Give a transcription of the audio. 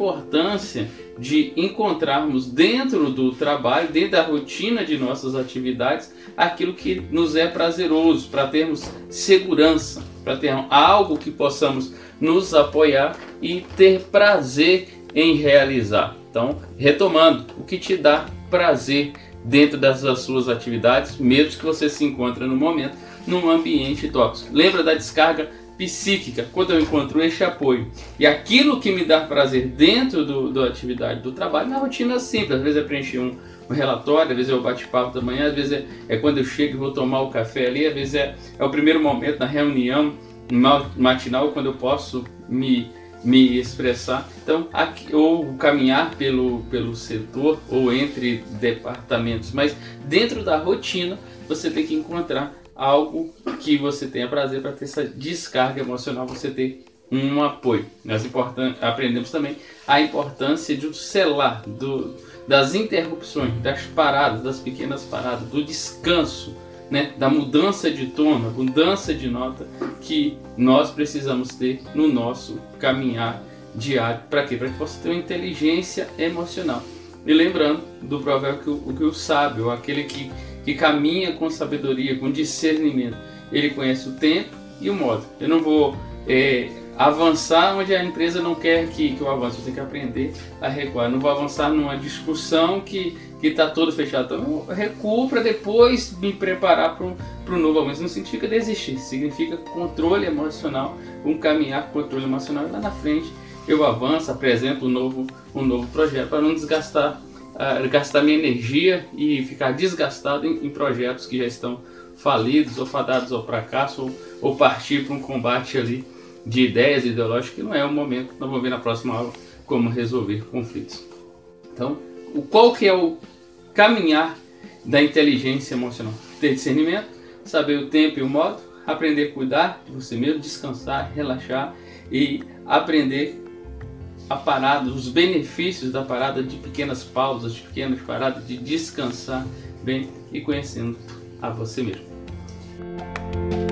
importância de encontrarmos dentro do trabalho, dentro da rotina de nossas atividades, aquilo que nos é prazeroso, para termos segurança, para ter algo que possamos nos apoiar e ter prazer em realizar. Então, retomando, o que te dá prazer dentro das suas atividades, mesmo que você se encontre no momento num ambiente tóxico. Lembra da descarga psíquica, quando eu encontro este apoio. E aquilo que me dá prazer dentro do, da atividade do trabalho, na rotina simples. Às vezes é preencher um, um relatório, às vezes é o bate-papo da manhã, às vezes é, é, quando eu chego e vou tomar o café ali, às vezes é, é o primeiro momento na reunião matinal, quando eu posso me, me expressar. Então, aqui, ou caminhar pelo, pelo setor ou entre departamentos, mas dentro da rotina você tem que encontrar algo que você tenha prazer para ter essa descarga emocional, você ter um apoio. Nós aprendemos também a importância de selar, do, das interrupções, das paradas, das pequenas paradas, do descanso, né, da mudança de tono, mudança de nota que nós precisamos ter no nosso caminhar diário. Para quê? Para que possa ter uma inteligência emocional. E lembrando do provérbio que o, que o sábio, aquele que que caminha com sabedoria, com discernimento. Ele conhece o tempo e o modo. Eu não vou é, avançar onde a empresa não quer que, que eu avance, eu tenho que aprender a recuar. Eu não vou avançar numa discussão que está todo fechado. Então eu recuo para depois me preparar para o novo avanço. Não significa desistir, significa controle emocional, um caminhar com controle emocional lá na frente eu avanço, apresento um novo, um novo projeto para não desgastar uh, gastar minha energia e ficar desgastado em, em, projetos que já estão falidos ou fadados ao fracasso ou, ou partir para um combate ali de ideias ideológicas que não é o momento. Nós vamos ver na próxima aula como resolver conflitos. Então, o, qual que é o caminhar da inteligência emocional? Ter discernimento, saber o tempo e o modo, aprender a cuidar de você mesmo, descansar, relaxar e aprender a parada, os benefícios da parada de pequenas pausas, de pequenas paradas, de descansar bem e conhecendo a você mesmo.